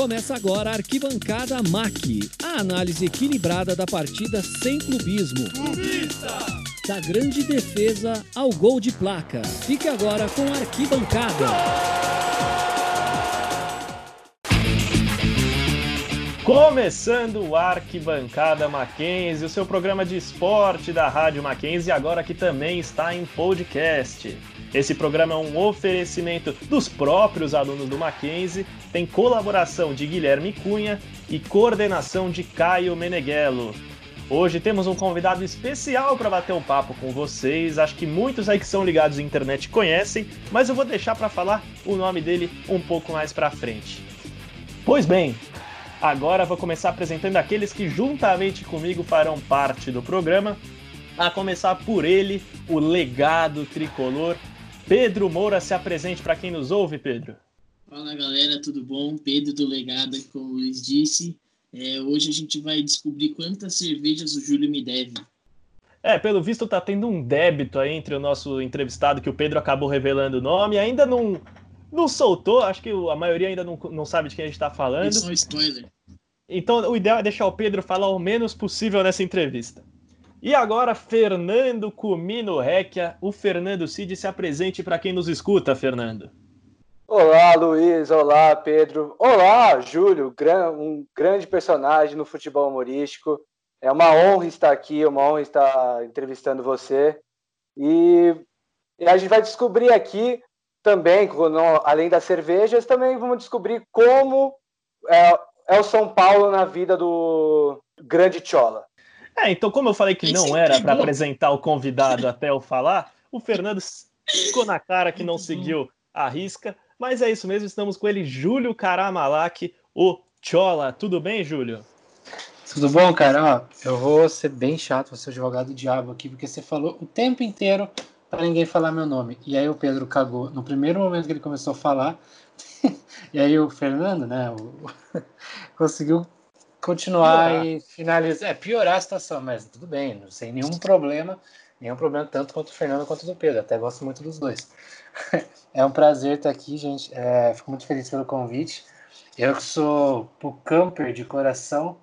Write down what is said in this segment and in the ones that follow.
Começa agora a Arquibancada MAC, a análise equilibrada da partida sem clubismo. Da grande defesa ao gol de placa. Fique agora com a Arquibancada. Começando o Arquibancada Mackenzie, o seu programa de esporte da Rádio Mackenzie, agora que também está em podcast. Esse programa é um oferecimento dos próprios alunos do Mackenzie, tem colaboração de Guilherme Cunha e coordenação de Caio Meneghello. Hoje temos um convidado especial para bater um papo com vocês. Acho que muitos aí que são ligados à internet conhecem, mas eu vou deixar para falar o nome dele um pouco mais para frente. Pois bem, agora vou começar apresentando aqueles que juntamente comigo farão parte do programa. A começar por ele, o legado tricolor, Pedro Moura se apresente para quem nos ouve, Pedro. Fala galera, tudo bom? Pedro do Legado, como o Luiz disse. É, hoje a gente vai descobrir quantas cervejas o Júlio me deve. É, pelo visto tá tendo um débito aí entre o nosso entrevistado, que o Pedro acabou revelando o nome, ainda não, não soltou, acho que a maioria ainda não, não sabe de quem a gente tá falando. Isso é um spoiler. Então o ideal é deixar o Pedro falar o menos possível nessa entrevista. E agora, Fernando Cumino Requia, o Fernando Cid se apresente para quem nos escuta, Fernando. Olá, Luiz. Olá, Pedro. Olá, Júlio. Um grande personagem no futebol humorístico. É uma honra estar aqui, uma honra estar entrevistando você. E, a gente vai descobrir aqui também, além das cervejas, também vamos descobrir como é, é o São Paulo na vida do grande Chola. É, então, como eu falei que não era para apresentar o convidado até eu falar, o Fernando ficou na cara que não seguiu a risca. Mas é isso mesmo, estamos com ele, Júlio Karamalak, o Chola. Tudo bem, Júlio? Tudo bom, cara? Ó, eu vou ser bem chato, vou ser o advogado do diabo aqui, porque você falou o tempo inteiro para ninguém falar meu nome. E aí o Pedro cagou no primeiro momento que ele começou a falar. e aí o Fernando, né, o... conseguiu continuar piorar. e finalizar. É, piorar a situação, mas tudo bem, sem nenhum problema, nenhum problema tanto quanto o Fernando quanto do Pedro. Até gosto muito dos dois. é um prazer estar aqui, gente. É, fico muito feliz pelo convite. Eu que sou camper de coração,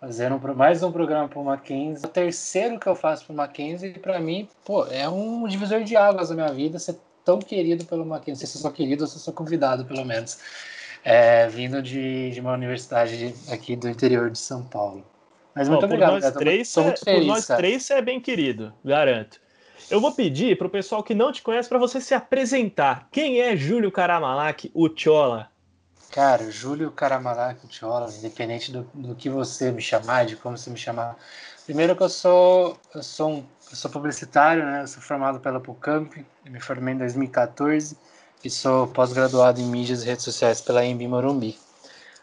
fazendo mais um programa para o Mackenzie. O terceiro que eu faço para o Mackenzie, para mim, pô, é um divisor de águas na minha vida ser tão querido pelo Mackenzie. Não sei se eu sou querido ou se eu sou convidado, pelo menos é, vindo de, de, uma universidade aqui do interior de São Paulo. Mas muito Bom, obrigado. Nós três, muito, muito feliz, por nós cara. três você é bem querido, garanto. Eu vou pedir para o pessoal que não te conhece para você se apresentar. Quem é Júlio Caramalak, o Tchola? Cara, Júlio Caramalak, o Tchola, independente do, do que você me chamar, de como você me chamar. Primeiro que eu sou, eu sou, um, eu sou publicitário, né? Eu sou formado pela PUCamp, me formei em 2014 e sou pós-graduado em mídias e redes sociais pela Embi Morumbi.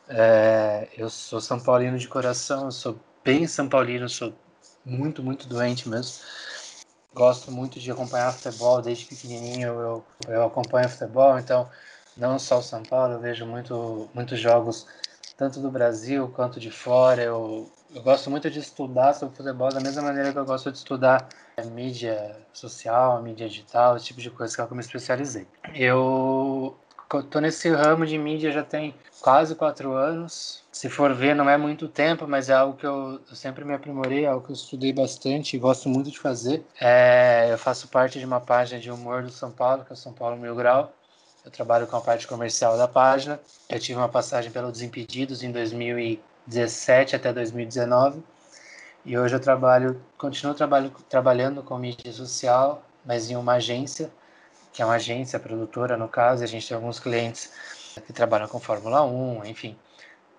É, eu sou São Paulino de coração, sou bem São Paulino, sou muito, muito doente mesmo. Gosto muito de acompanhar futebol, desde pequenininho eu, eu acompanho futebol, então não só o São Paulo, eu vejo muito, muitos jogos tanto do Brasil quanto de fora. Eu, eu gosto muito de estudar sobre futebol da mesma maneira que eu gosto de estudar mídia social, mídia digital, esse tipo de coisa que é que eu me especializei. Eu tô nesse ramo de mídia já tem quase quatro anos. Se for ver, não é muito tempo, mas é algo que eu, eu sempre me aprimorei, é algo que eu estudei bastante e gosto muito de fazer. É, eu faço parte de uma página de humor do São Paulo, que é o São Paulo Mil Grau. Eu trabalho com a parte comercial da página. Eu tive uma passagem pelo Desimpedidos em 2017 até 2019. E hoje eu trabalho, continuo trabalho, trabalhando com mídia social, mas em uma agência, que é uma agência produtora no caso, e a gente tem alguns clientes que trabalham com Fórmula 1, enfim.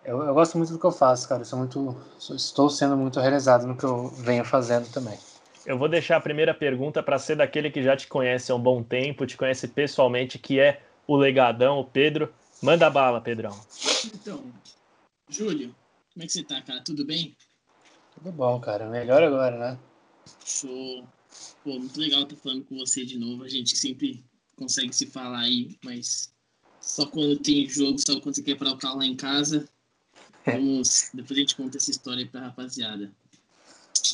Eu, eu gosto muito do que eu faço, cara. Eu sou muito, estou sendo muito realizado no que eu venho fazendo também. Eu vou deixar a primeira pergunta para ser daquele que já te conhece há um bom tempo, te conhece pessoalmente, que é o legadão, o Pedro. Manda bala, Pedrão. Então, Júlio, como é que você tá, cara? Tudo bem? Tudo bom, cara. Melhor agora, né? Show. Pô, muito legal estar falando com você de novo. A gente sempre consegue se falar aí, mas só quando tem jogo, só quando você quer parar o carro lá em casa. É. Vamos, depois a gente conta essa história aí pra rapaziada.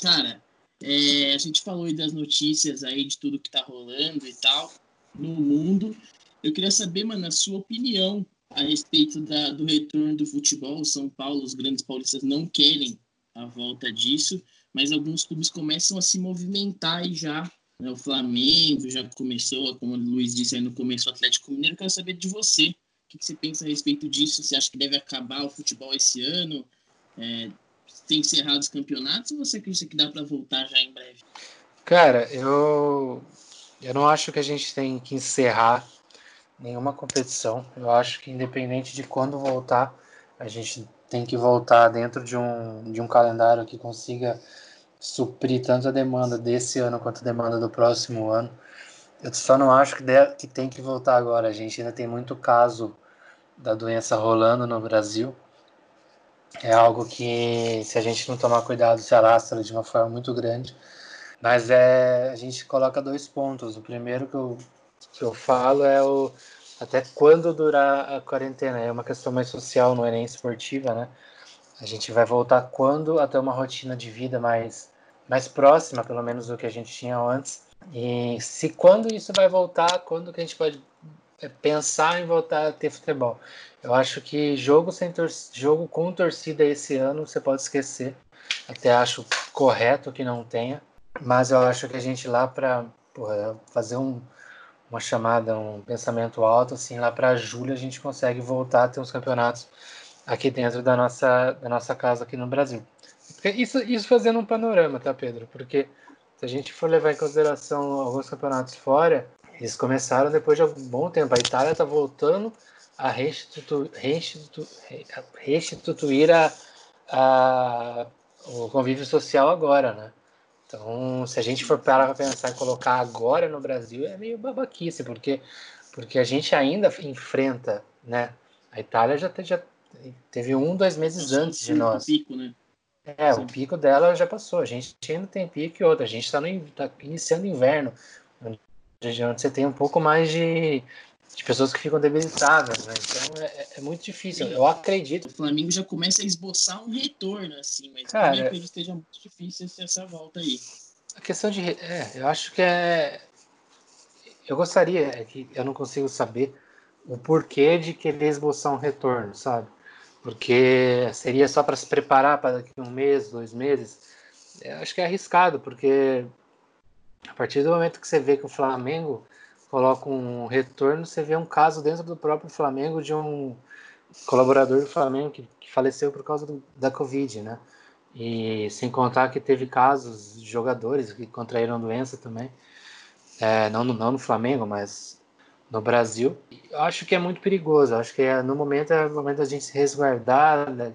Cara, é, a gente falou aí das notícias aí, de tudo que tá rolando e tal no mundo. Eu queria saber, mano, a sua opinião a respeito da, do retorno do futebol. São Paulo, os grandes paulistas não querem a volta disso, mas alguns clubes começam a se movimentar e já. Né, o Flamengo já começou, como o Luiz disse aí no começo, o Atlético Mineiro. Eu quero saber de você. O que você pensa a respeito disso? Você acha que deve acabar o futebol esse ano? É, tem encerrado os campeonatos ou você acredita que dá para voltar já em breve? Cara, eu, eu não acho que a gente tem que encerrar nenhuma competição. Eu acho que independente de quando voltar, a gente tem que voltar dentro de um, de um calendário que consiga suprir tanto a demanda desse ano quanto a demanda do próximo ano. Eu só não acho que, deve, que tem que voltar agora. A gente ainda tem muito caso da doença rolando no Brasil. É algo que, se a gente não tomar cuidado, se alastra de uma forma muito grande. Mas é, a gente coloca dois pontos. O primeiro que eu, que eu falo é o até quando durar a quarentena. É uma questão mais social, não é nem esportiva, né? A gente vai voltar quando até uma rotina de vida mais, mais próxima, pelo menos, do que a gente tinha antes. E se quando isso vai voltar, quando que a gente pode é, pensar em voltar a ter futebol? Eu acho que jogo, sem jogo com torcida esse ano você pode esquecer. Até acho correto que não tenha. Mas eu acho que a gente lá para fazer um, uma chamada, um pensamento alto, assim, lá para julho a gente consegue voltar a ter uns campeonatos aqui dentro da nossa, da nossa casa aqui no Brasil. Isso, isso fazendo um panorama, tá, Pedro? Porque se a gente for levar em consideração alguns campeonatos fora, eles começaram depois de algum bom tempo. A Itália está voltando a restituir, restituir, restituir a, a, o convívio social agora, né? Então, se a gente for para pensar em colocar agora no Brasil, é meio babaquice, porque, porque a gente ainda enfrenta, né? A Itália já, já teve um, dois meses antes de nós. Pico, né? É, Sim. o pico dela já passou. A gente ainda tem pico e outra. A gente está tá iniciando inverno, onde você tem um pouco mais de, de pessoas que ficam debilitadas, né? Então é, é muito difícil. Eu acredito. O Flamengo já começa a esboçar um retorno, assim, mas Cara, também acredito esteja muito difícil essa volta aí. A questão de. É, eu acho que é. Eu gostaria, é que eu não consigo saber o porquê de querer esboçar um retorno, sabe? Porque seria só para se preparar para daqui um mês, dois meses. Eu acho que é arriscado, porque a partir do momento que você vê que o Flamengo coloca um retorno, você vê um caso dentro do próprio Flamengo de um colaborador do Flamengo que, que faleceu por causa do, da Covid, né? E sem contar que teve casos de jogadores que contraíram doença também, é, não, não no Flamengo, mas no Brasil. Eu acho que é muito perigoso, acho que é, no momento é o momento da gente se resguardar, né?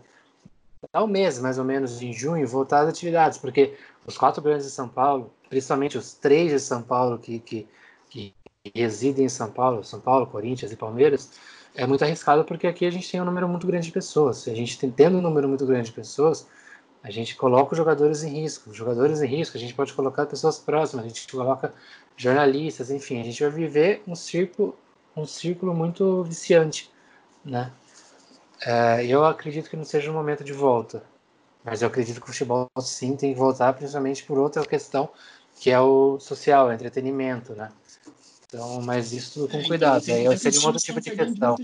Um mês, mais ou menos, em junho, voltar às atividades, porque os quatro grandes de São Paulo, principalmente os três de São Paulo que, que, que residem em São Paulo, São Paulo, Corinthians e Palmeiras, é muito arriscado porque aqui a gente tem um número muito grande de pessoas. Se a gente tem, tendo um número muito grande de pessoas, a gente coloca os jogadores em risco. Os jogadores em risco, a gente pode colocar pessoas próximas, a gente coloca jornalistas, enfim, a gente vai viver um círculo, um círculo muito viciante, né? É, eu acredito que não seja um momento de volta, mas eu acredito que o futebol sim tem que voltar, principalmente por outra questão, que é o social, o entretenimento, né? Então, mas isso tudo com é, cuidado. Aí seria um outro tipo de questão.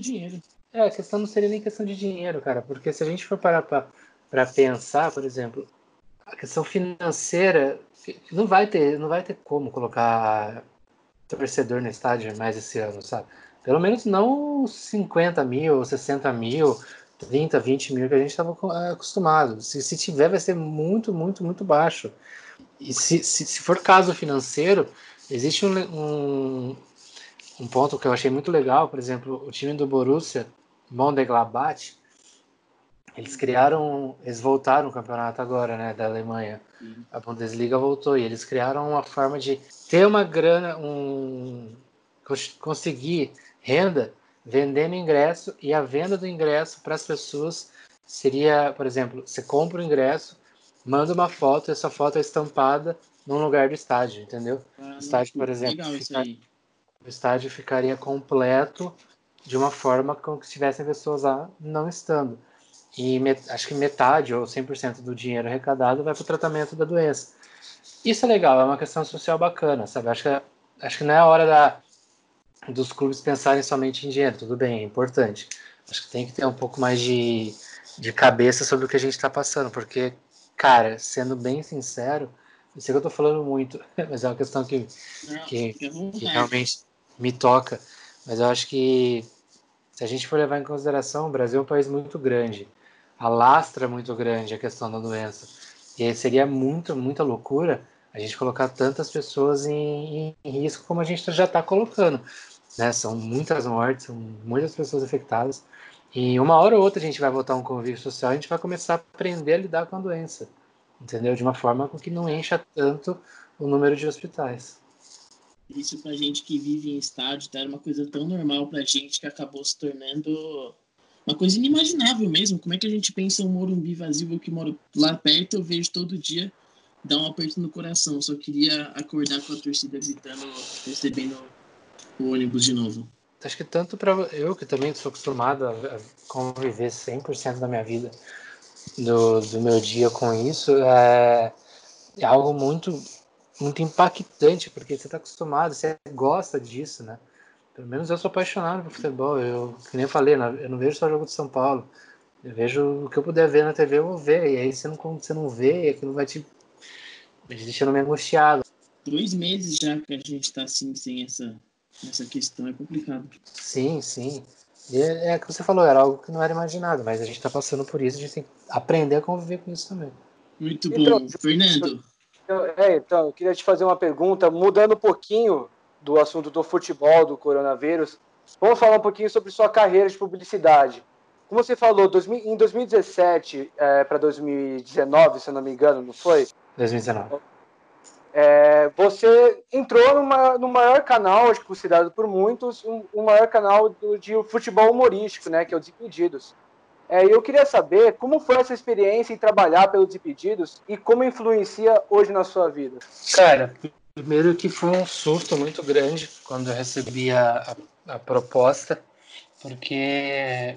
É, a questão não seria nem questão de dinheiro, cara, porque se a gente for parar para pensar, por exemplo, a questão financeira não vai ter, não vai ter como colocar torcedor no estádio mais esse ano, sabe? Pelo menos não 50 mil, 60 mil, 30, 20 mil que a gente estava acostumado. Se, se tiver, vai ser muito, muito, muito baixo. E se, se, se for caso financeiro, Existe um, um, um, ponto que eu achei muito legal, por exemplo, o time do Borussia Mönchengladbach, eles criaram, eles voltaram o campeonato agora, né, da Alemanha. Uhum. A Bundesliga voltou e eles criaram uma forma de ter uma grana, um conseguir renda vendendo ingresso e a venda do ingresso para as pessoas seria, por exemplo, você compra o ingresso, manda uma foto, essa foto é estampada num lugar do estádio, entendeu? Ah, o estádio, por exemplo, fica... o estádio ficaria completo de uma forma como se tivessem pessoas lá não estando. E acho que metade ou 100% do dinheiro arrecadado vai para o tratamento da doença. Isso é legal, é uma questão social bacana, sabe? Acho que, acho que não é hora da dos clubes pensarem somente em dinheiro. Tudo bem, é importante. Acho que tem que ter um pouco mais de, de cabeça sobre o que a gente está passando, porque, cara, sendo bem sincero, eu sei que eu estou falando muito, mas é uma questão que, que, que realmente me toca. Mas eu acho que se a gente for levar em consideração, o Brasil é um país muito grande, alastra muito grande a questão da doença. E aí seria muito, muita loucura a gente colocar tantas pessoas em, em risco como a gente já está colocando. Né? São muitas mortes, são muitas pessoas afetadas. E uma hora ou outra a gente vai voltar a um convívio social, a gente vai começar a aprender a lidar com a doença, entendeu? De uma forma com que não encha tanto o número de hospitais. Isso pra gente que vive em estádio, tá? Era uma coisa tão normal pra gente que acabou se tornando uma coisa inimaginável mesmo. Como é que a gente pensa um Morumbi vazio? Eu que moro lá perto, eu vejo todo dia, dá um aperto no coração. Só queria acordar com a torcida gritando, recebendo o ônibus de novo. Acho que tanto para eu, que também sou acostumado a conviver 100% da minha vida, do, do meu dia com isso, é, é algo muito muito impactante, porque você está acostumado, você gosta disso, né? Pelo menos eu sou apaixonado por futebol. Eu, que nem eu falei, eu não vejo só jogo de São Paulo. Eu vejo o que eu puder ver na TV, eu vou ver. E aí você não, você não vê, aquilo vai te, te deixando meio angustiado. Dois meses já que a gente está assim, sem essa, essa questão, é complicado. Sim, sim. E é, é que você falou, era algo que não era imaginado, mas a gente está passando por isso, a gente tem que aprender a conviver com isso também. Muito bom. Então, Fernando, então, é, então, eu queria te fazer uma pergunta, mudando um pouquinho do assunto do futebol, do coronavírus. Vamos falar um pouquinho sobre sua carreira de publicidade. Como você falou, em 2017 é, para 2019, se eu não me engano, não foi? 2019. É, você entrou numa, no maior canal, acho que considerado por muitos, um, o um maior canal do, de futebol humorístico, né, que é o Desimpedidos. É, eu queria saber como foi essa experiência em trabalhar pelos Desimpedidos e como influencia hoje na sua vida. Cara, primeiro que foi um surto muito grande quando eu recebi a, a, a proposta, porque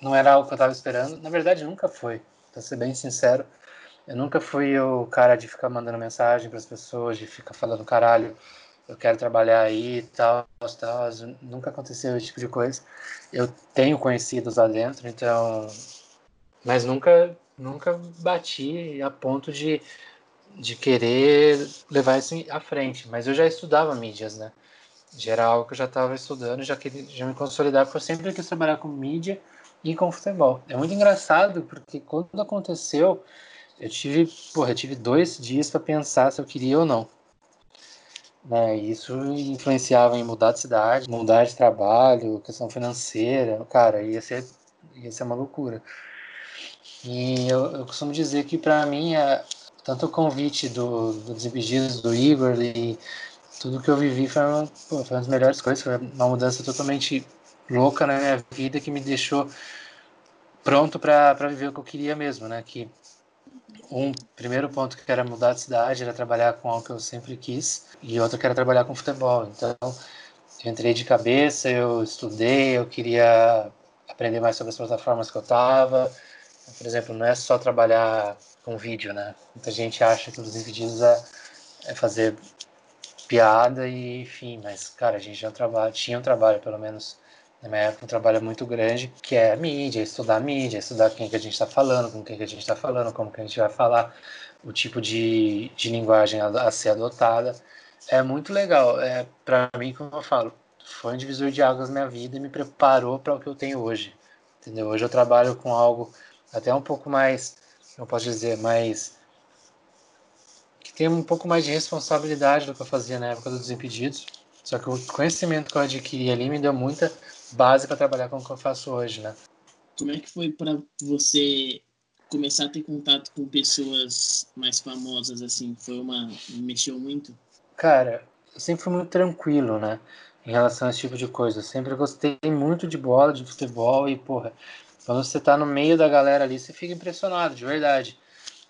não era algo que eu estava esperando. Na verdade, nunca foi, para ser bem sincero. Eu nunca fui o cara de ficar mandando mensagem para as pessoas, de ficar falando caralho, eu quero trabalhar aí e tal, tal. Nunca aconteceu esse tipo de coisa. Eu tenho conhecidos lá dentro, então. Mas nunca, nunca bati a ponto de, de querer levar isso à frente. Mas eu já estudava mídias, né? Geral que eu já estava estudando, já queria já me consolidar, porque eu sempre quis trabalhar com mídia e com futebol. É muito engraçado, porque quando aconteceu, eu tive, porra, eu tive dois dias para pensar se eu queria ou não. Né? Isso influenciava em mudar de cidade, mudar de trabalho, questão financeira, cara, ia ser, ia ser uma loucura. E eu, eu costumo dizer que para mim, é, tanto o convite do, do Desimpedidos, do Igor e tudo que eu vivi foi uma, pô, foi uma das melhores coisas, foi uma mudança totalmente louca na minha vida que me deixou pronto para viver o que eu queria mesmo, né? Que um primeiro ponto que era mudar de cidade, era trabalhar com algo que eu sempre quis, e outro que era trabalhar com futebol. Então, eu entrei de cabeça, eu estudei, eu queria aprender mais sobre as plataformas que eu estava. Por exemplo, não é só trabalhar com vídeo, né? Muita gente acha que os vídeos é, é fazer piada e enfim, mas cara, a gente já trabalha, tinha um trabalho pelo menos na minha época um trabalho muito grande, que é a mídia, estudar a mídia, estudar quem que a gente está falando, com quem que a gente está falando, como que a gente vai falar, o tipo de, de linguagem a, a ser adotada. É muito legal. É, para mim, como eu falo, foi um divisor de águas na minha vida e me preparou para o que eu tenho hoje. Entendeu? Hoje eu trabalho com algo até um pouco mais, não posso dizer, mais que tem um pouco mais de responsabilidade do que eu fazia na época dos Desimpedidos. Só que o conhecimento que eu adquiri ali me deu muita base para trabalhar com o que eu faço hoje, né? Como é que foi para você começar a ter contato com pessoas mais famosas assim? Foi uma mexeu muito? Cara, eu sempre fui muito tranquilo, né? Em relação a esse tipo de coisa. Eu sempre gostei muito de bola, de futebol e, porra, quando você tá no meio da galera ali, você fica impressionado, de verdade.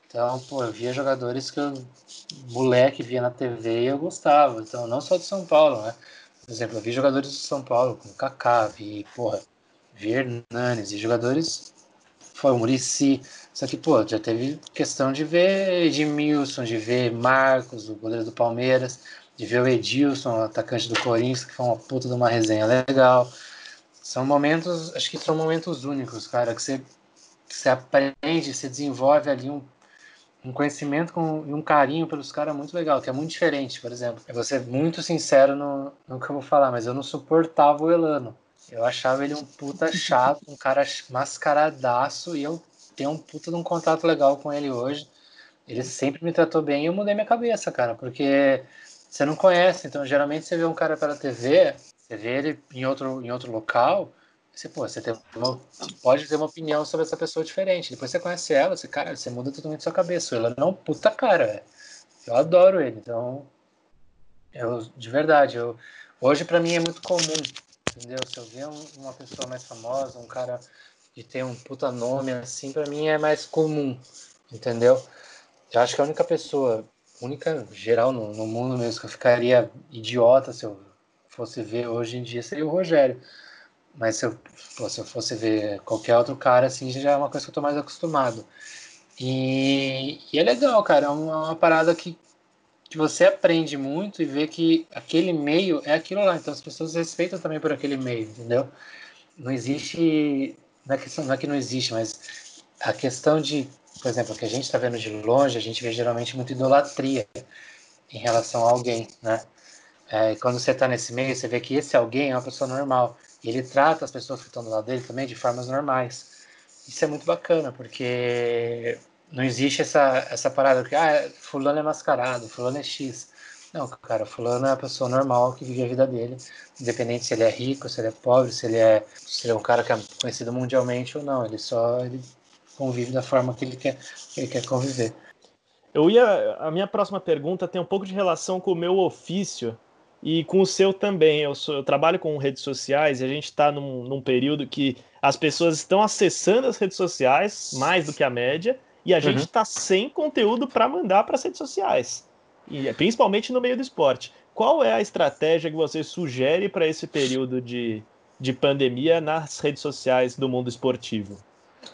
Então, pô, eu via jogadores que eu, moleque, via na TV e eu gostava. Então, não só de São Paulo, né? Por exemplo, eu vi jogadores de São Paulo, como Kaká, vi, porra, vi Hernanes, e jogadores, foi o Murici. Só que, pô, já teve questão de ver Edmilson, de ver Marcos, o goleiro do Palmeiras, de ver o Edilson, atacante do Corinthians, que foi uma puta de uma resenha legal. São momentos, acho que são momentos únicos, cara, que você, que você aprende, você desenvolve ali um, um conhecimento com, e um carinho pelos caras muito legal, que é muito diferente, por exemplo. Eu vou ser muito sincero no, no que eu vou falar, mas eu não suportava o Elano. Eu achava ele um puta chato, um cara mascaradaço, e eu tenho um puta de um contato legal com ele hoje. Ele sempre me tratou bem e eu mudei minha cabeça, cara, porque você não conhece. Então, geralmente você vê um cara pela TV, você vê ele em outro, em outro local, você, pô, você tem uma, pode ter uma opinião sobre essa pessoa diferente. Depois você conhece ela, você, cara, você muda totalmente sua cabeça. Ela não, puta cara, eu adoro ele. Então, eu, de verdade, eu, hoje para mim é muito comum, entendeu? Se eu ver um, uma pessoa mais famosa, um cara que tem um puta nome assim, para mim é mais comum, entendeu? Eu acho que a única pessoa única geral no, no mundo mesmo que eu ficaria idiota se eu fosse ver hoje em dia seria o Rogério. Mas se eu, pô, se eu fosse ver qualquer outro cara, assim, já é uma coisa que eu tô mais acostumado. E, e é legal, cara. É uma, uma, parada que, que você aprende muito e vê que aquele meio é aquilo lá. Então as pessoas respeitam também por aquele meio, entendeu? Não existe. Não é, questão, não é que não existe, mas a questão de por exemplo, o que a gente está vendo de longe, a gente vê geralmente muita idolatria em relação a alguém, né? É, quando você está nesse meio, você vê que esse alguém é uma pessoa normal. E ele trata as pessoas que estão do lado dele também de formas normais. Isso é muito bacana, porque não existe essa, essa parada que, ah, fulano é mascarado, fulano é X. Não, cara, fulano é uma pessoa normal que vive a vida dele, independente se ele é rico, se ele é pobre, se ele é, se ele é um cara que é conhecido mundialmente ou não. Ele só ele convive da forma que ele quer, que ele quer conviver. Eu ia. A minha próxima pergunta tem um pouco de relação com o meu ofício e com o seu também. Eu, sou, eu trabalho com redes sociais e a gente está num, num, período que as pessoas estão acessando as redes sociais mais do que a média e a uhum. gente está sem conteúdo para mandar para as redes sociais, e principalmente no meio do esporte. Qual é a estratégia que você sugere para esse período de, de pandemia nas redes sociais do mundo esportivo?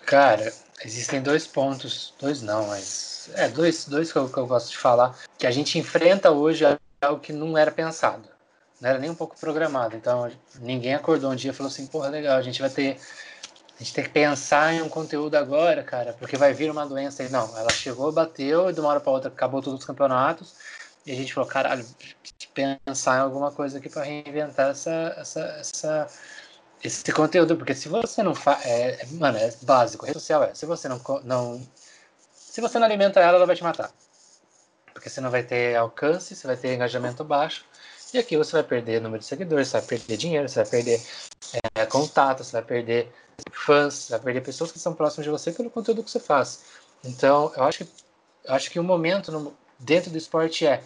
Cara, existem dois pontos, dois não, mas é dois, dois que eu, que eu gosto de falar, que a gente enfrenta hoje algo que não era pensado, não era nem um pouco programado. Então ninguém acordou um dia e falou assim, porra, legal, a gente vai ter a gente tem que pensar em um conteúdo agora, cara, porque vai vir uma doença aí. Não, ela chegou, bateu, e de uma hora para outra acabou todos os campeonatos. E a gente falou, caralho, pensar em alguma coisa aqui para reinventar essa, essa, essa, esse conteúdo, porque se você não faz. É, é, mano, é básico. A rede social é. Se você não, não. Se você não alimenta ela, ela vai te matar. Porque você não vai ter alcance, você vai ter engajamento baixo. E aqui você vai perder número de seguidores, você vai perder dinheiro, você vai perder é, contato, você vai perder fãs, você vai perder pessoas que são próximas de você pelo conteúdo que você faz. Então, eu acho que, eu acho que o momento no, dentro do esporte é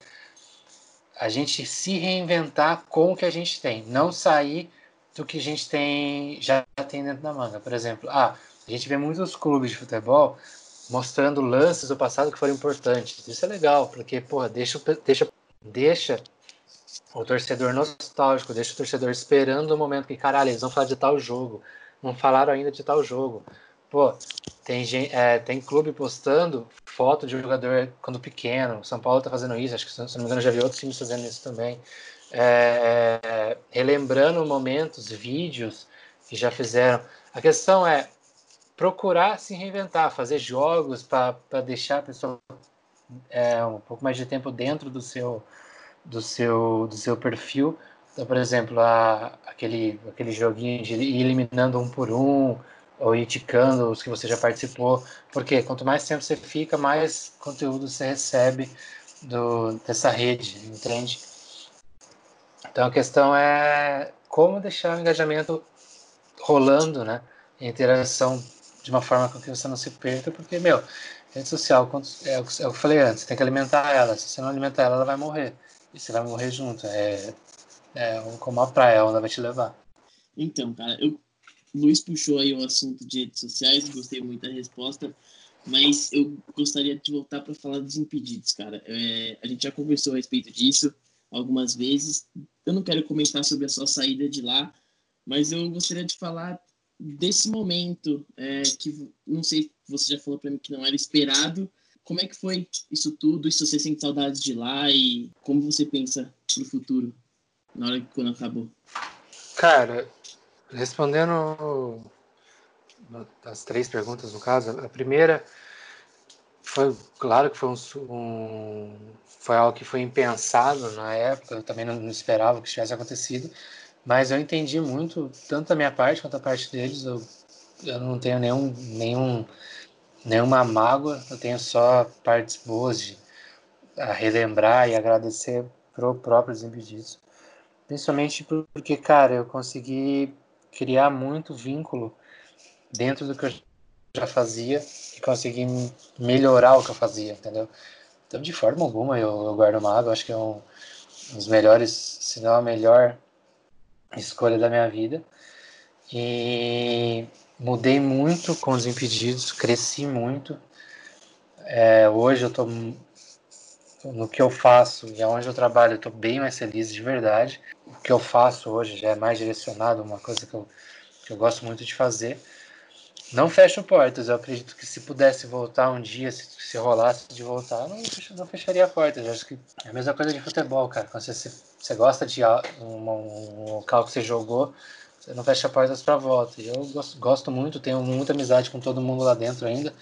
a gente se reinventar com o que a gente tem. Não sair do que a gente tem já tem dentro da manga. Por exemplo, ah, a gente vê muitos clubes de futebol mostrando lances do passado que foram importantes. Isso é legal, porque porra, deixa, deixa, deixa o torcedor nostálgico, deixa o torcedor esperando o momento que, caralho, eles vão falar de tal jogo. Não falaram ainda de tal jogo. Pô, tem, é, tem clube postando foto de um jogador quando pequeno. São Paulo tá fazendo isso, acho que se não me engano já vi outros times fazendo isso também é, relembrando momentos, vídeos que já fizeram. A questão é procurar se reinventar, fazer jogos para deixar a pessoa é, um pouco mais de tempo dentro do seu, do seu, do seu perfil. Então, por exemplo, a, aquele, aquele joguinho de ir eliminando um por um, ou ir ticando os que você já participou, porque quanto mais tempo você fica, mais conteúdo você recebe do, dessa rede, entende? Então a questão é como deixar o engajamento rolando, né? Interação de uma forma com que você não se perca, porque, meu, rede social, é, é o que eu falei antes, tem que alimentar ela. Se você não alimentar ela, ela vai morrer. E você vai morrer junto. É, é como a praia, onde vai te levar. Então, cara, eu, Luiz puxou aí o assunto de redes sociais, gostei muito da resposta, mas eu gostaria de voltar para falar dos impedidos, cara. É, a gente já conversou a respeito disso algumas vezes. Eu não quero comentar sobre a sua saída de lá, mas eu gostaria de falar desse momento é, que não sei, você já falou para mim que não era esperado. como é que foi isso tudo? E se você sente saudades de lá e como você pensa no futuro, na hora que quando acabou? Cara, respondendo as três perguntas no caso, a primeira foi claro que foi um, um, foi algo que foi impensado na época, eu também não, não, esperava que tivesse acontecido, mas eu entendi muito, tanto da minha parte quanto da parte deles, eu, eu não tenho nenhum, nenhum, nenhuma mágoa, eu tenho só partes boas de relembrar e agradecer pro próprio Desimpedidos, principalmente porque, cara, eu consegui criar muito vínculo dentro do que eu já fazia e consegui melhorar o que eu fazia, entendeu? Então, de forma alguma, eu, eu guardo mágoa. Acho que é um, um dos melhores, se não a melhor escolha da minha vida. E mudei muito com os impedidos, cresci muito. É, hoje eu estou no que eu faço e aonde eu trabalho, eu estou bem mais feliz de verdade. O que eu faço hoje já é mais direcionado, uma coisa que eu, que eu gosto muito de fazer. Não fecho portas. Eu acredito que se pudesse voltar um dia, se, se rolasse de voltar, não, não fecharia portas. Eu acho que é a mesma coisa de futebol, cara. Quando você, você gosta de um, um local que você jogou, você não fecha portas para volta. Eu gosto, gosto, muito, tenho muita amizade com todo mundo lá dentro ainda.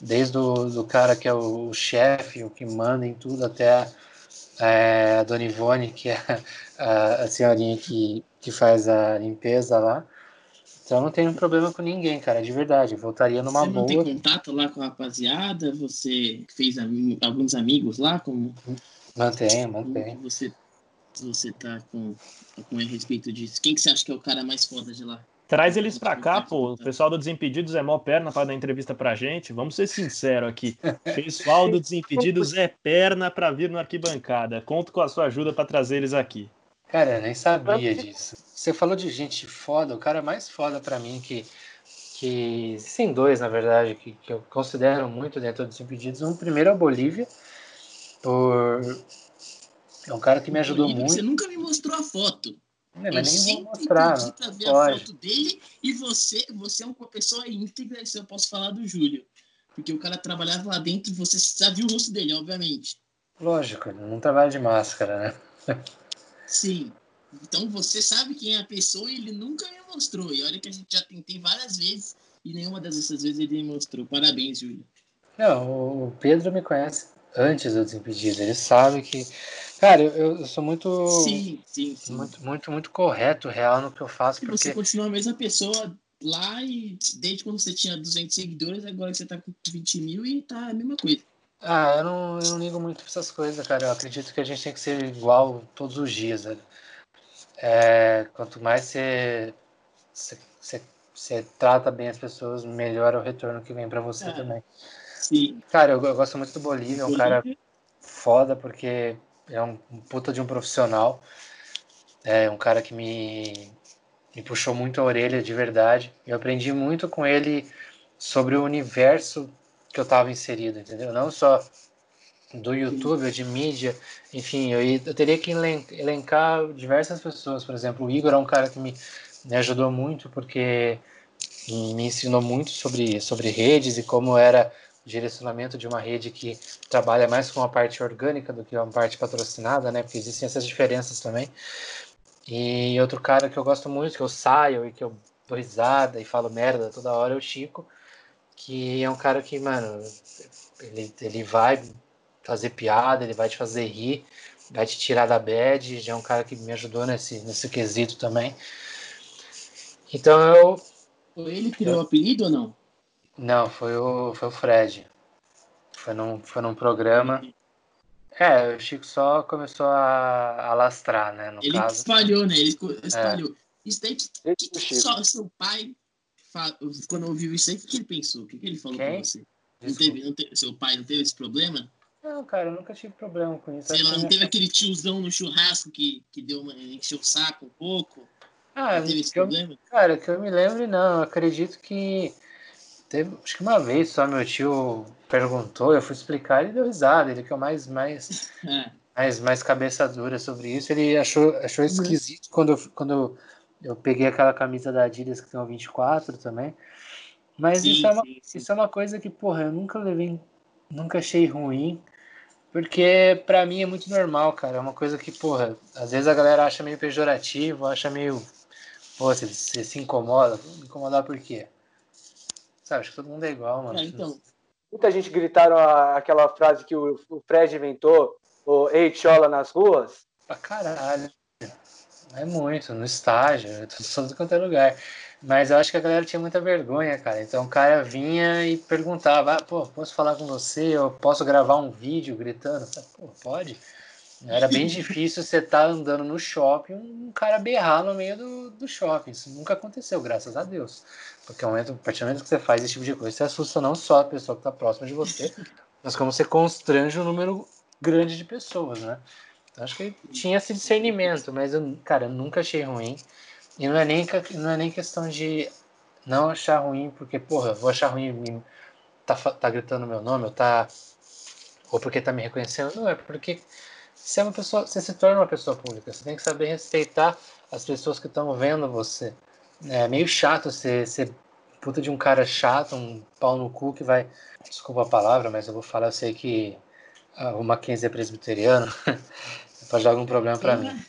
Desde o do cara que é o, o chefe, o que manda em tudo, até a, é, a Dona Ivone, que é a, a senhorinha que, que faz a limpeza lá. Então não tenho problema com ninguém, cara, de verdade. Voltaria numa você boa. Você tem contato lá com a rapaziada? Você fez am alguns amigos lá? Como... Mantenho, mantenho. Você, você tá com, com a respeito disso? Quem que você acha que é o cara mais foda de lá? Traz eles pra cá, pô. O pessoal do Desimpedidos é mó perna para dar entrevista pra gente. Vamos ser sinceros aqui. O pessoal do Desimpedidos é perna para vir no arquibancada. Conto com a sua ajuda para trazer eles aqui. Cara, eu nem sabia disso. Você falou de gente foda, o cara mais foda para mim que que sim dois na verdade que, que eu considero muito dentro dos impedidos. Um primeiro é o Bolívia, por é um cara que me ajudou Bolívia, muito. Você nunca me mostrou a foto. É, mas eu nem vou mostrar. Pra ver pode. a foto dele e você, você é uma pessoa íntegra, isso eu posso falar do Júlio. Porque o cara trabalhava lá dentro e você já viu o rosto dele, obviamente. Lógico, não trabalha de máscara, né? Sim. Então você sabe quem é a pessoa e ele nunca me mostrou. E olha que a gente já tentei várias vezes e nenhuma dessas vezes ele me mostrou. Parabéns, Júlio. Não, o Pedro me conhece antes do Desimpedido. Ele sabe que. Cara, eu, eu sou muito. Sim, sim, sim. Muito, muito, muito correto, real no que eu faço. E porque... você continua a mesma pessoa lá e desde quando você tinha 200 seguidores, agora você tá com 20 mil e tá a mesma coisa. Ah, eu não, eu não ligo muito pra essas coisas, cara. Eu acredito que a gente tem que ser igual todos os dias, velho. É, quanto mais você, você, você, você, trata bem as pessoas, melhor é o retorno que vem para você é. também. Sim. Cara, eu, eu, gosto muito do Bolívia, é um cara foda porque é um, um puta de um profissional. É um cara que me, me puxou muito a orelha de verdade. Eu aprendi muito com ele sobre o universo que eu estava inserido, entendeu? Não só do YouTube, de mídia, enfim, eu, eu teria que elencar diversas pessoas. Por exemplo, o Igor é um cara que me, me ajudou muito porque me ensinou muito sobre, sobre redes e como era o direcionamento de uma rede que trabalha mais com a parte orgânica do que uma parte patrocinada, né? Porque existem essas diferenças também. E outro cara que eu gosto muito, que eu saio e que eu dou risada e falo merda toda hora é o Chico, que é um cara que, mano, ele, ele vai fazer piada, ele vai te fazer rir, vai te tirar da bad, já é um cara que me ajudou nesse, nesse quesito também. Então eu. Foi ele que deu o apelido ou não? Não, foi o, foi o Fred. Foi num, foi num programa. É, o Chico só começou a, a lastrar, né? No ele caso. espalhou, né? Ele espalhou. É. Isso daí que, que, que só seu pai, quando ouviu isso aí, o que ele pensou? O que ele falou Quem? pra você? Não teve, não teve, seu pai não teve esse problema? Não, cara, eu nunca tive problema com isso. Sei lá, não teve aquele tiozão no churrasco que, que deu uma, encheu o saco um pouco? Ah, não teve esse eu, problema? Cara, que eu me lembre, não. Eu acredito que teve, acho que uma vez só meu tio perguntou, eu fui explicar, ele deu risada, ele que é o mais, mais, é. mais, mais cabeça dura sobre isso. Ele achou, achou uhum. esquisito quando, eu, quando eu, eu peguei aquela camisa da Adidas que tem o 24 também. Mas sim, isso, é uma, sim, sim. isso é uma coisa que, porra, eu nunca levei nunca achei ruim, porque para mim é muito normal, cara. É uma coisa que, porra, às vezes a galera acha meio pejorativo, acha meio. Pô, você, você se incomoda. Incomodar por quê? Sabe, acho que todo mundo é igual, mano. É, então. Muita gente gritaram aquela frase que o, Fred inventou, o Ei Chola nas ruas. Pra caralho. É muito, no estágio, todo quanto é lugar. Mas eu acho que a galera tinha muita vergonha, cara. Então o cara vinha e perguntava: ah, pô, posso falar com você? Eu posso gravar um vídeo gritando? Pô, pode. Era bem difícil você estar tá andando no shopping um cara berrar no meio do, do shopping. Isso nunca aconteceu, graças a Deus. Porque momento, a partir do momento que você faz esse tipo de coisa, você assusta não só a pessoa que está próxima de você, mas como você constrange um número grande de pessoas, né? Acho que tinha esse discernimento, mas eu, cara, eu nunca achei ruim. E não é nem, não é nem questão de não achar ruim, porque, porra, vou achar ruim, tá, tá gritando meu nome, ou tá. Ou porque tá me reconhecendo. Não, é porque você é uma pessoa, você se torna uma pessoa pública. Você tem que saber respeitar as pessoas que estão vendo você. É meio chato você ser puta de um cara chato, um pau no cu que vai. Desculpa a palavra, mas eu vou falar, eu sei que o Mackenzie é presbiteriano. pode dar algum problema para mim.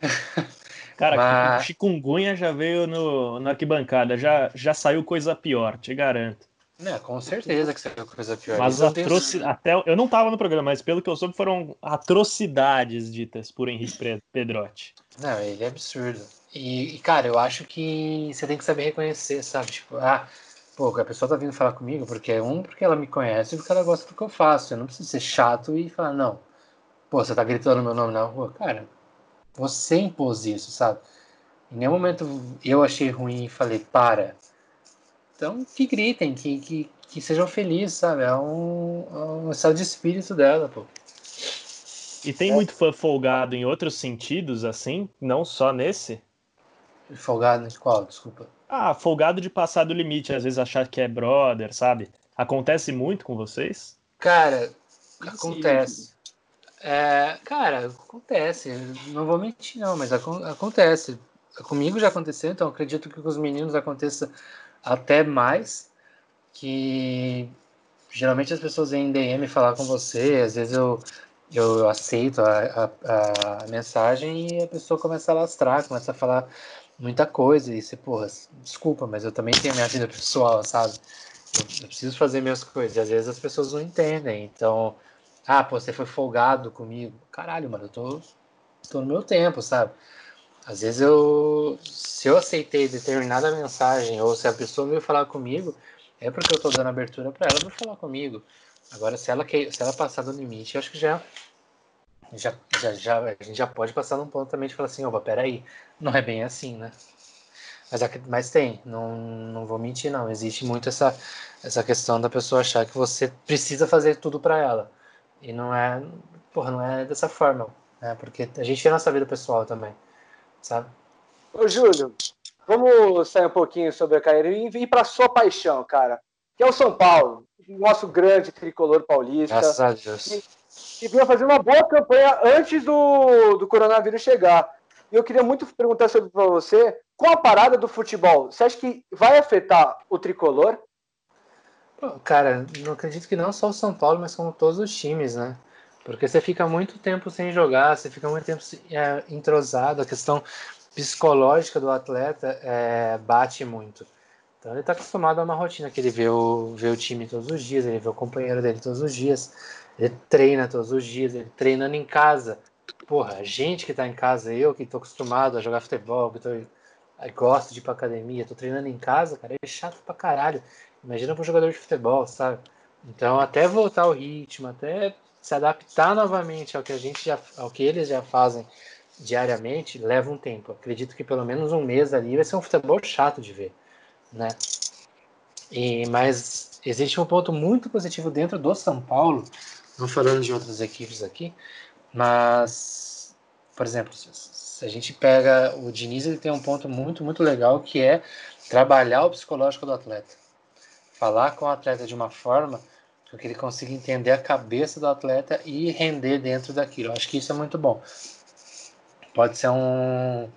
Cara, Mas... chikungunya já veio no, na arquibancada, já, já saiu coisa pior, te garanto. É, com certeza que saiu coisa pior. Mas atroci... até eu não estava no programa, mas pelo que eu soube foram atrocidades ditas por Henrique Pedrotti. Não, ele é absurdo. E, e, cara, eu acho que você tem que saber reconhecer, sabe? Tipo, ah, pô, a pessoa tá vindo falar comigo porque é um, porque ela me conhece e porque ela gosta do que eu faço. Eu não preciso ser chato e falar, não, pô, você tá gritando meu nome na rua. Cara, você impôs isso, sabe? Em nenhum momento eu achei ruim e falei, para. Então, que gritem, que, que, que sejam felizes, sabe? É um, é um estado de espírito dela, pô. E tem é. muito fã folgado em outros sentidos, assim? Não só nesse? Folgado em qual? Desculpa. Ah, folgado de passar do limite, às vezes achar que é brother, sabe? Acontece muito com vocês? Cara, acontece. É, cara, acontece. Não vou mentir, não, mas acontece. Comigo já aconteceu, então acredito que com os meninos aconteça até mais. Que geralmente as pessoas vêm em DM falar com você, às vezes eu, eu aceito a, a, a mensagem e a pessoa começa a lastrar, começa a falar muita coisa. E você, porra, desculpa, mas eu também tenho minha vida pessoal, sabe? Eu, eu preciso fazer minhas coisas. E às vezes as pessoas não entendem. Então ah, pô, você foi folgado comigo. Caralho, mano, eu tô, tô no meu tempo, sabe? Às vezes eu. Se eu aceitei determinada mensagem, ou se a pessoa veio falar comigo, é porque eu tô dando abertura para ela pra falar comigo. Agora, se ela, se ela passar do limite, eu acho que já. Já, já, já, a gente já pode passar num ponto também de falar assim, opa, peraí, não é bem assim, né? Mas, mas tem, não, não vou mentir, não. Existe muito essa, essa questão da pessoa achar que você precisa fazer tudo para ela. E não é, porra, não é dessa forma, né? Porque a gente tem a nossa vida pessoal também, sabe? Ô, Júlio, vamos sair um pouquinho sobre a carreira e ir para sua paixão, cara, que é o São Paulo, nosso grande tricolor paulista. Graças a Deus. E, e vinha fazer uma boa campanha antes do, do coronavírus chegar. E eu queria muito perguntar sobre para você, com a parada do futebol, você acha que vai afetar o tricolor? Cara, não acredito que não só o São Paulo, mas como todos os times, né? Porque você fica muito tempo sem jogar, você fica muito tempo é, entrosado, a questão psicológica do atleta é, bate muito. Então ele está acostumado a uma rotina que ele vê o, vê o time todos os dias, ele vê o companheiro dele todos os dias, ele treina todos os dias, ele treinando em casa. Porra, a gente que está em casa, eu que estou acostumado a jogar futebol, que tô, gosto de ir pra academia, tô treinando em casa, cara, é chato pra caralho. Imagina para um jogador de futebol, sabe? Então, até voltar ao ritmo, até se adaptar novamente ao que a gente já, ao que eles já fazem diariamente, leva um tempo. Acredito que pelo menos um mês ali vai ser um futebol chato de ver, né? E mas existe um ponto muito positivo dentro do São Paulo, não falando de outras equipes aqui, mas por exemplo, se a gente pega o Diniz, ele tem um ponto muito muito legal que é trabalhar o psicológico do atleta falar com o atleta de uma forma que ele consiga entender a cabeça do atleta e render dentro daquilo. Eu acho que isso é muito bom. Pode ser um,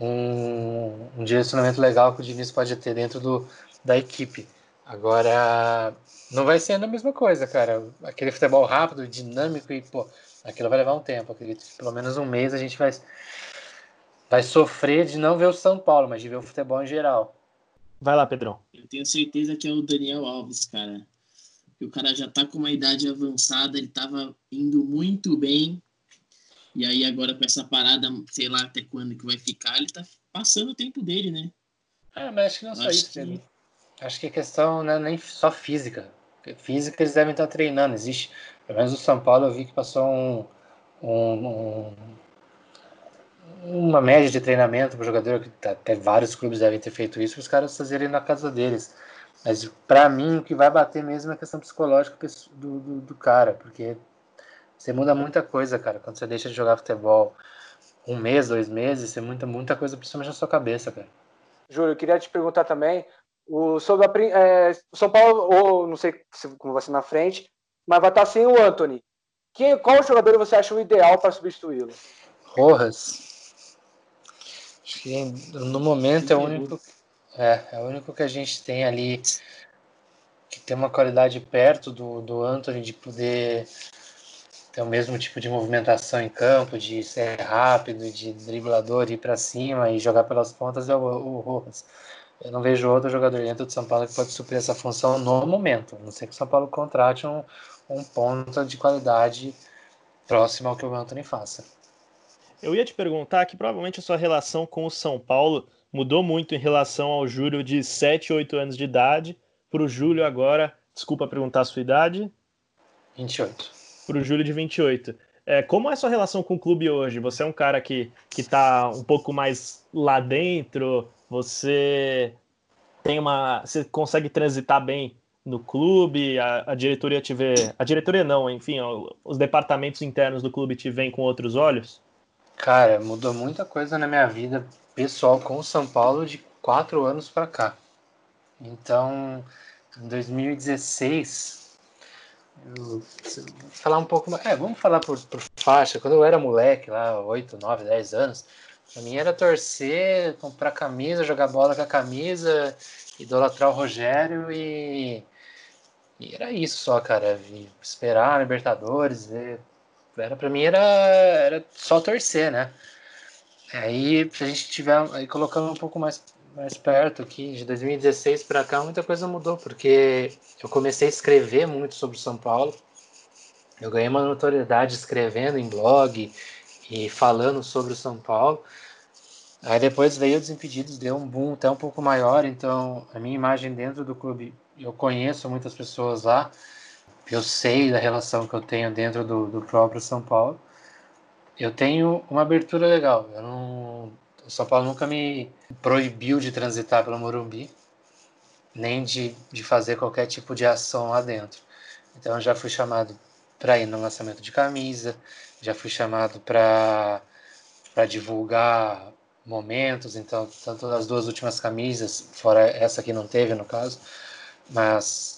um, um direcionamento legal que o Diniz pode ter dentro do, da equipe. Agora, não vai sendo a mesma coisa, cara. Aquele futebol rápido, dinâmico e, pô, aquilo vai levar um tempo. Acredito que pelo menos um mês a gente vai, vai sofrer de não ver o São Paulo, mas de ver o futebol em geral. Vai lá, Pedrão. Eu tenho certeza que é o Daniel Alves, cara. Que o cara já tá com uma idade avançada, ele tava indo muito bem. E aí agora com essa parada, sei lá até quando que vai ficar, ele tá passando o tempo dele, né? É, mas acho que não só isso, que... Acho que a questão não é nem só física. Física eles devem estar treinando. Existe, pelo menos o São Paulo eu vi que passou um, um, um uma média de treinamento para o jogador, que até vários clubes devem ter feito isso, os caras fazerem na casa deles. Mas para mim o que vai bater mesmo é a questão psicológica do, do, do, cara, porque você muda muita coisa, cara, quando você deixa de jogar futebol um mês, dois meses, você muda muita coisa, principalmente na sua cabeça, cara. Júlio, eu queria te perguntar também o, sobre a, é, o São Paulo, ou não sei se, como vai ser na frente, mas vai estar sem o Anthony. Quem, qual jogador você acha o ideal para substituí-lo? Rojas. Acho que no momento é o único, é, é o único que a gente tem ali que tem uma qualidade perto do, do Anthony de poder ter o mesmo tipo de movimentação em campo, de ser rápido, de driblador, ir para cima e jogar pelas pontas é o, o Rojas. Eu não vejo outro jogador dentro do São Paulo que pode suprir essa função no momento. A não ser que o São Paulo contrate um, um ponta de qualidade próximo ao que o Anthony faça. Eu ia te perguntar que provavelmente a sua relação com o São Paulo mudou muito em relação ao Júlio de 7, 8 anos de idade, para o Júlio agora, desculpa perguntar a sua idade. 28. Para o Júlio de 28. É, como é a sua relação com o clube hoje? Você é um cara que, que tá um pouco mais lá dentro, você tem uma. Você consegue transitar bem no clube, a, a diretoria te vê. A diretoria não, enfim, os departamentos internos do clube te veem com outros olhos? Cara, mudou muita coisa na minha vida pessoal com o São Paulo de quatro anos para cá. Então, em 2016, eu, falar um pouco mais. É, vamos falar por, por faixa. Quando eu era moleque, lá, 8, 9, 10 anos, pra mim era torcer, comprar camisa, jogar bola com a camisa, idolatrar o Rogério e. E era isso só, cara. Esperar a Libertadores, ver era para mim era, era só torcer, né? Aí se a gente tiver aí colocando um pouco mais mais perto aqui, de 2016 para cá, muita coisa mudou, porque eu comecei a escrever muito sobre São Paulo. Eu ganhei uma notoriedade escrevendo em blog e falando sobre o São Paulo. Aí depois veio Desimpedidos, deu um boom até um pouco maior, então a minha imagem dentro do clube, eu conheço muitas pessoas lá, eu sei da relação que eu tenho dentro do, do próprio São Paulo. Eu tenho uma abertura legal. Eu não, o São Paulo nunca me proibiu de transitar pelo Morumbi, nem de, de fazer qualquer tipo de ação lá dentro. Então eu já fui chamado para ir no lançamento de camisa, já fui chamado para divulgar momentos, então tanto as duas últimas camisas, fora essa que não teve no caso, mas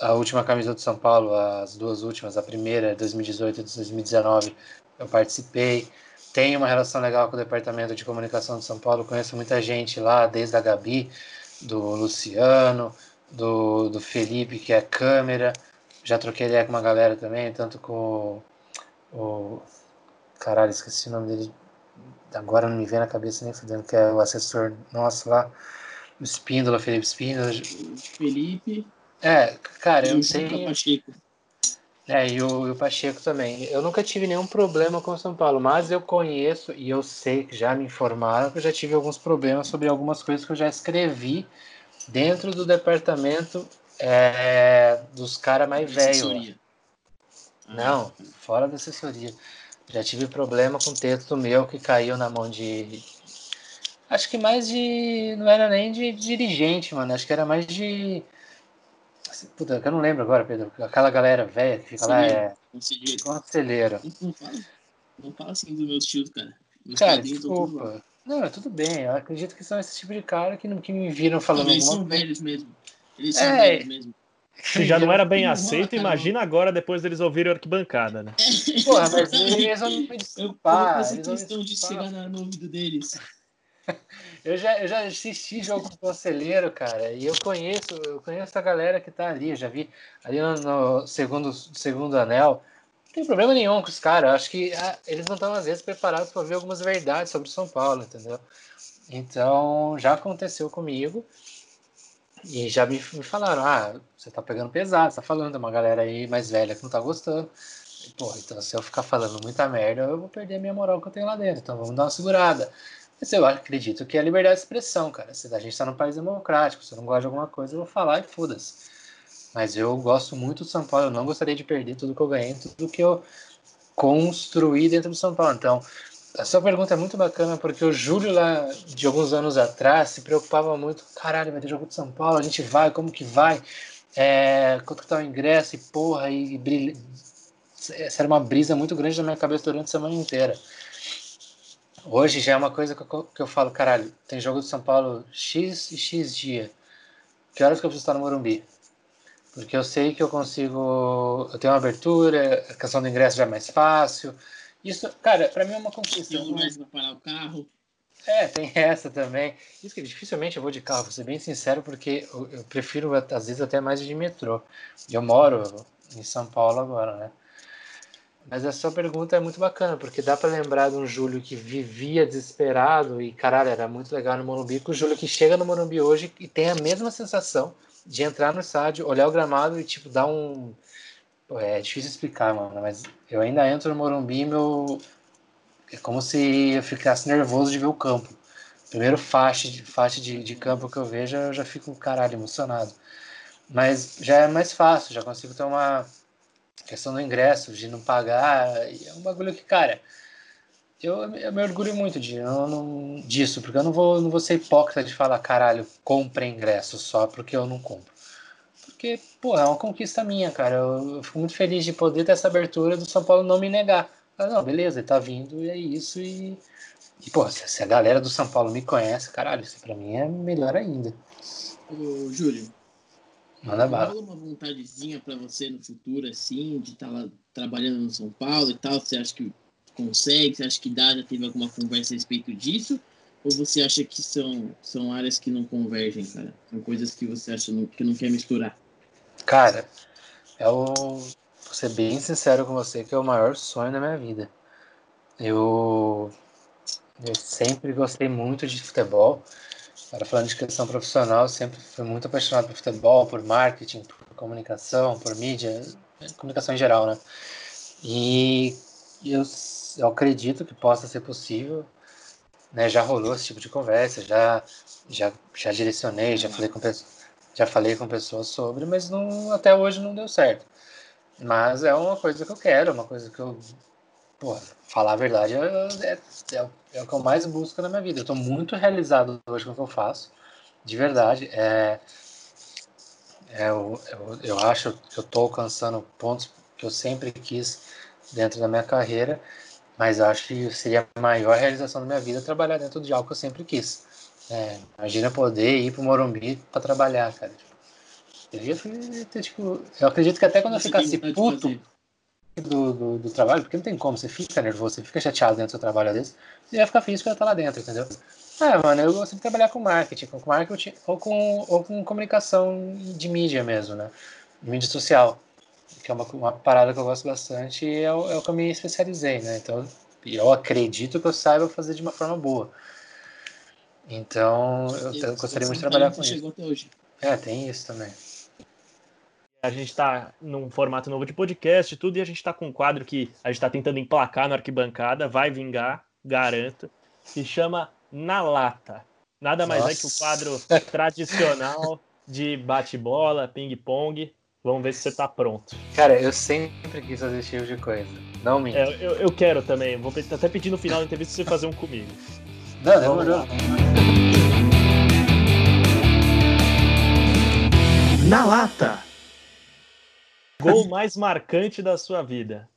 a última camisa do São Paulo, as duas últimas, a primeira, 2018 e 2019, eu participei. Tenho uma relação legal com o Departamento de Comunicação de São Paulo, conheço muita gente lá, desde a Gabi, do Luciano, do, do Felipe, que é câmera. Já troquei ideia com uma galera também, tanto com o, o. Caralho, esqueci o nome dele. Agora não me vem na cabeça nem fudendo, que é o assessor nosso lá. O Espíndola, Felipe Espíndola. Felipe. É, cara, eu tenho. Pacheco. É, e o, e o Pacheco também. Eu nunca tive nenhum problema com o São Paulo, mas eu conheço e eu sei que já me informaram que eu já tive alguns problemas sobre algumas coisas que eu já escrevi dentro do departamento é, dos caras mais velhos. Não, fora da assessoria. Já tive problema com texto meu que caiu na mão de. Acho que mais de. Não era nem de dirigente, mano. Acho que era mais de Puta, eu não lembro agora, Pedro. Aquela galera velha que fica lá é. Conselheiro. Conselheiro. Não, fala, não fala assim dos meus tios, cara. Meus cara, desculpa. Não, é tudo bem. Eu acredito que são esse tipo de cara que, que me viram falando não, eles são coisa. velhos mesmo. Eles são é... velhos mesmo. Se já não era bem aceito, imagina agora depois deles ouvirem a arquibancada, né? Porra, mas eles vão me desculpar. Eu, eu fazer questão de chegar no ouvido deles. eu, já, eu já assisti jogo com conselheiro, cara, e eu conheço, eu conheço a galera que tá ali, já vi ali no, no segundo, segundo anel. Não tem problema nenhum com os caras. Acho que ah, eles não estão, às vezes, preparados para ver algumas verdades sobre São Paulo, entendeu? Então, já aconteceu comigo. E já me, me falaram: ah, você tá pegando pesado, você tá falando, uma galera aí mais velha que não tá gostando. Pô, então se eu ficar falando muita merda, eu vou perder a minha moral que eu tenho lá dentro. Então vamos dar uma segurada. Mas eu acredito que é liberdade de expressão, cara. Se a gente está num país democrático, se eu não gosto de alguma coisa, eu vou falar e foda-se. Mas eu gosto muito do São Paulo, eu não gostaria de perder tudo que eu ganhei, tudo que eu construí dentro do São Paulo. Então, a sua pergunta é muito bacana, porque o Júlio, lá de alguns anos atrás, se preocupava muito: caralho, vai ter jogo de São Paulo, a gente vai, como que vai? É, quanto que tá o ingresso? E porra, e, e brilha. Essa era uma brisa muito grande na minha cabeça durante a semana inteira. Hoje já é uma coisa que eu, que eu falo: caralho, tem jogo de São Paulo X e X dia. Que horas que eu preciso estar no Morumbi? Porque eu sei que eu consigo. Eu tenho uma abertura, a questão do ingresso já é mais fácil. Isso, cara, para mim é uma conquista. Tem lugares para parar o carro. É, tem essa também. Isso que dificilmente eu vou de carro, vou ser bem sincero, porque eu, eu prefiro, às vezes, até mais de metrô. Eu moro em São Paulo agora, né? Mas a sua pergunta é muito bacana, porque dá para lembrar de um Júlio que vivia desesperado e, caralho, era muito legal no Morumbi, com o Júlio que chega no Morumbi hoje e tem a mesma sensação de entrar no estádio, olhar o gramado e, tipo, dar um. É difícil explicar, mano, mas eu ainda entro no Morumbi e meu. É como se eu ficasse nervoso de ver o campo. Primeiro faixa de, faixa de, de campo que eu vejo, eu já fico, caralho, emocionado. Mas já é mais fácil, já consigo ter uma questão do ingresso, de não pagar. É um bagulho que, cara, eu, eu me orgulho muito de, eu não, disso, porque eu não vou, não vou ser hipócrita de falar, caralho, compre ingresso só porque eu não compro. Porque, pô, é uma conquista minha, cara. Eu, eu fico muito feliz de poder ter essa abertura do São Paulo não me negar. Ah, não, beleza, ele tá vindo e é isso. E, e pô, se, se, a galera do São Paulo me conhece, caralho, isso pra mim é melhor ainda. Ô, Júlio. Manda bala. uma vontadezinha pra você no futuro, assim, de estar tá lá trabalhando no São Paulo e tal? Você acha que consegue? Você acha que dá? Já teve alguma conversa a respeito disso? Ou você acha que são, são áreas que não convergem, cara? São coisas que você acha que não quer misturar? Cara, eu vou ser bem sincero com você que é o maior sonho da minha vida. Eu, eu sempre gostei muito de futebol. Agora, falando de questão profissional, sempre fui muito apaixonado por futebol, por marketing, por comunicação, por mídia, comunicação em geral, né? E eu eu acredito que possa ser possível. Né, já rolou esse tipo de conversa, já, já, já direcionei, já falei, com, já falei com pessoas sobre, mas não, até hoje não deu certo. Mas é uma coisa que eu quero, uma coisa que eu. Pô, falar a verdade é, é, é, o que eu mais busco na minha vida. Eu estou muito realizado hoje com o que eu faço, de verdade. É, é, eu, eu, eu acho que eu estou alcançando pontos que eu sempre quis dentro da minha carreira mas acho que seria a maior realização da minha vida trabalhar dentro de algo que eu sempre quis. É, imagina poder ir pro Morumbi para trabalhar, cara. Eu, ia ter, tipo, eu acredito que até quando eu ficasse puto do, do, do, trabalho, porque não tem como, você fica nervoso, você fica chateado dentro do seu trabalho desse, você ia ficar feliz porque eu estar lá dentro, entendeu? Ah, mano, eu gosto de trabalhar com marketing, com marketing ou com, ou com comunicação de mídia mesmo, né? Mídia social que é uma, uma parada que eu gosto bastante e é o, é o que eu me especializei, né? Então, eu acredito que eu saiba fazer de uma forma boa. Então, eu, eu gostaria muito de trabalhar com isso. Até hoje. É, tem isso também. A gente está num formato novo de podcast e tudo, e a gente está com um quadro que a gente está tentando emplacar na arquibancada, vai vingar, garanto, se chama Na Lata. Nada mais Nossa. é que o quadro tradicional de bate-bola, ping-pong, Vamos ver se você tá pronto. Cara, eu sempre quis fazer esse tipo de coisa. Não me. É, eu, eu quero também. Vou até pedir no final da entrevista você fazer um comigo. Não, demorou. Na lata. Gol mais marcante da sua vida.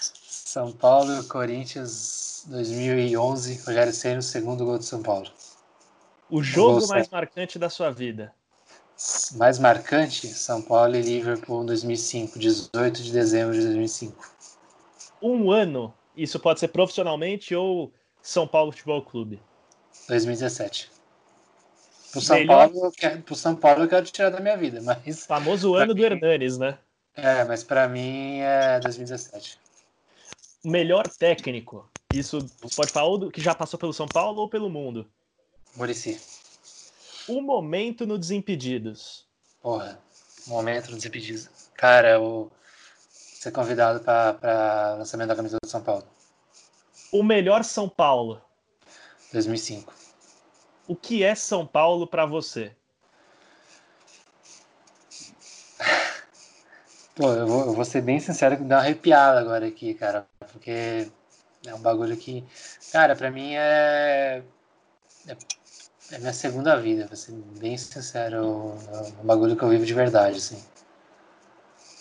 São Paulo Corinthians 2011, Rogério Senna, segundo gol de São Paulo. O jogo mais marcante da sua vida mais marcante, São Paulo e Liverpool 2005, 18 de dezembro de 2005. Um ano, isso pode ser profissionalmente ou São Paulo Futebol Clube? 2017. Pro São, Melhor... Paulo, eu quero, pro São Paulo eu quero tirar da minha vida, mas... Famoso ano do Hernanes, né? É, mas para mim é 2017. Melhor técnico. Isso pode falar ou que já passou pelo São Paulo ou pelo mundo? Murici. O momento no Desimpedidos. Porra, momento no Desimpedidos. Cara, o ser convidado para lançamento da camisa do São Paulo. O melhor São Paulo. 2005. O que é São Paulo para você? Pô, eu vou, eu vou, ser bem sincero que dá uma arrepiada agora aqui, cara. Porque é um bagulho que, cara, pra mim é. É, é minha segunda vida, vou ser bem sincero. É um bagulho que eu vivo de verdade, assim.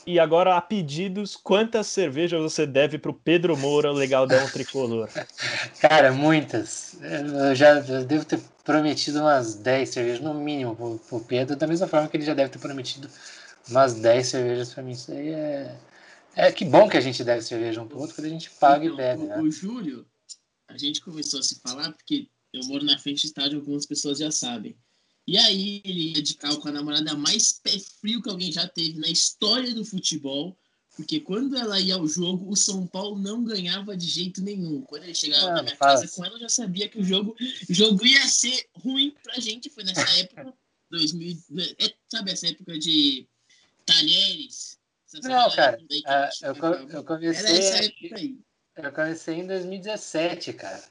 E agora, a pedidos, quantas cervejas você deve pro Pedro Moura, o Legaldão Tricolor? Cara, muitas. Eu já eu devo ter prometido umas 10 cervejas, no mínimo, pro, pro Pedro, da mesma forma que ele já deve ter prometido umas 10 cervejas para mim. Isso aí é. É que bom que a gente deve cerveja um pro outro, quando a gente paga então, e bebe, né? O Júlio, a gente começou a se falar porque eu moro na frente do estádio, algumas pessoas já sabem. E aí ele ia de carro com a namorada mais pé frio que alguém já teve na história do futebol. Porque quando ela ia ao jogo, o São Paulo não ganhava de jeito nenhum. Quando ele chegava não, na minha casa com ela, eu já sabia que o jogo, o jogo ia ser ruim pra gente. Foi nessa época, 2000, é, sabe essa época de Talheres. Não, cara, é, eu, eu comecei. Eu comecei em 2017, cara.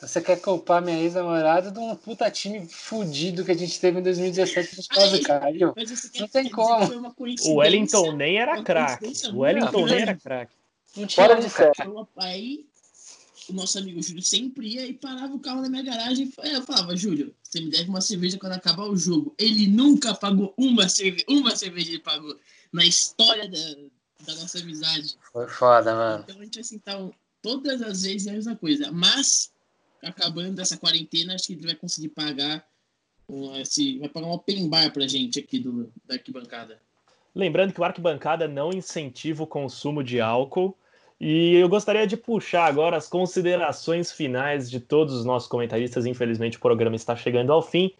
Você quer culpar minha ex-namorada de um puta time fudido que a gente teve em 2017 que a gente quase caiu? Não tem como. O Wellington nem era craque. O Wellington nem era craque. Não tinha Fora de sério. Aí o nosso amigo Júlio sempre ia e parava o carro na minha garagem. Eu falava, Júlio, você me deve uma cerveja quando acabar o jogo. Ele nunca pagou uma cerveja, uma cerveja ele pagou na história da, da nossa amizade. Foi foda, mano. Então a gente vai sentar todas as vezes a mesma coisa. Mas, acabando essa quarentena, acho que ele vai conseguir pagar esse, vai pagar um open bar pra gente aqui do, da arquibancada. Lembrando que o arquibancada não incentiva o consumo de álcool. E eu gostaria de puxar agora as considerações finais de todos os nossos comentaristas. Infelizmente, o programa está chegando ao fim.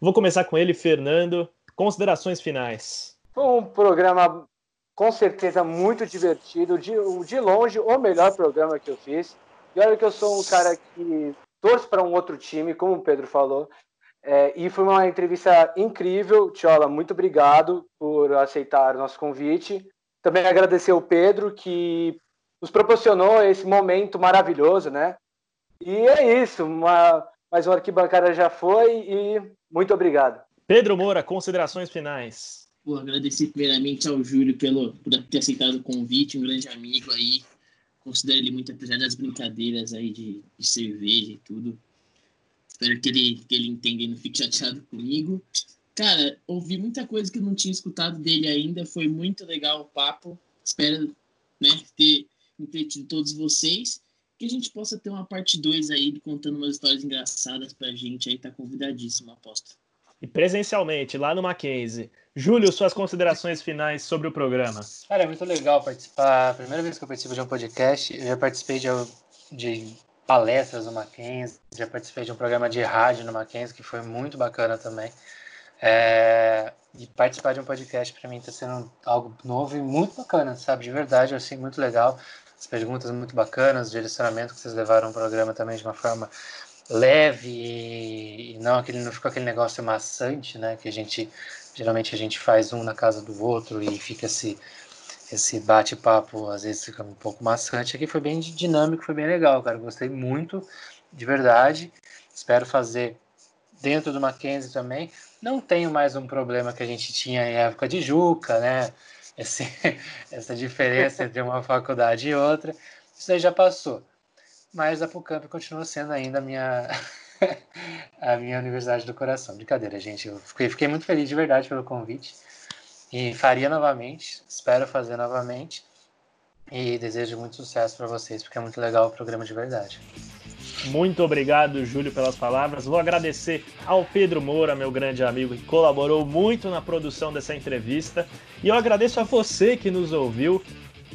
Vou começar com ele, Fernando. Considerações finais. Foi um programa com certeza muito divertido, de, de longe o melhor programa que eu fiz. E olha que eu sou um cara que torço para um outro time, como o Pedro falou. É, e foi uma entrevista incrível. Tiola, muito obrigado por aceitar nosso convite. Também agradecer ao Pedro, que nos proporcionou esse momento maravilhoso, né? E é isso, uma, mais uma arquibancada já foi e muito obrigado. Pedro Moura, considerações finais. Vou agradecer primeiramente ao Júlio pelo, por ter aceitado o convite, um grande amigo aí. Considero ele muito, apesar das brincadeiras aí de, de cerveja e tudo. Espero que ele, que ele entenda e não fique chateado comigo. Cara, ouvi muita coisa que eu não tinha escutado dele ainda. Foi muito legal o papo. Espero né, ter entretido todos vocês. Que a gente possa ter uma parte 2 aí, contando umas histórias engraçadas pra gente aí, tá convidadíssimo, aposto. E presencialmente, lá no Mackenzie. Júlio, suas considerações finais sobre o programa. Cara, é muito legal participar. Primeira vez que eu participo de um podcast, eu já participei de, de palestras no Mackenzie, já participei de um programa de rádio no Mackenzie, que foi muito bacana também. É, e participar de um podcast para mim está sendo algo novo e muito bacana, sabe? De verdade, assim, muito legal as perguntas muito bacanas, o direcionamento que vocês levaram o programa também de uma forma leve e não aquele não ficou aquele negócio maçante, né? Que a gente geralmente a gente faz um na casa do outro e fica esse esse bate-papo às vezes fica um pouco maçante. Aqui foi bem dinâmico, foi bem legal, cara. Gostei muito, de verdade. Espero fazer dentro do Mackenzie também. Não tenho mais um problema que a gente tinha em época de Juca, né? esse, essa diferença entre uma faculdade e outra. Isso aí já passou. Mas a PUCamp continua sendo ainda a minha, a minha universidade do coração. Brincadeira, gente. Eu fiquei, fiquei muito feliz de verdade pelo convite. E faria novamente. Espero fazer novamente. E desejo muito sucesso para vocês, porque é muito legal o programa de verdade. Muito obrigado, Júlio, pelas palavras. Vou agradecer ao Pedro Moura, meu grande amigo, que colaborou muito na produção dessa entrevista. E eu agradeço a você que nos ouviu.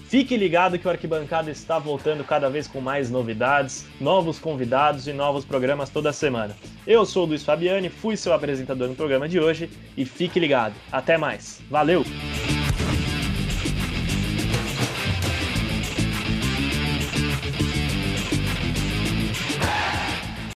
Fique ligado que o Arquibancada está voltando cada vez com mais novidades, novos convidados e novos programas toda semana. Eu sou o Luiz Fabiani, fui seu apresentador no programa de hoje e fique ligado. Até mais. Valeu!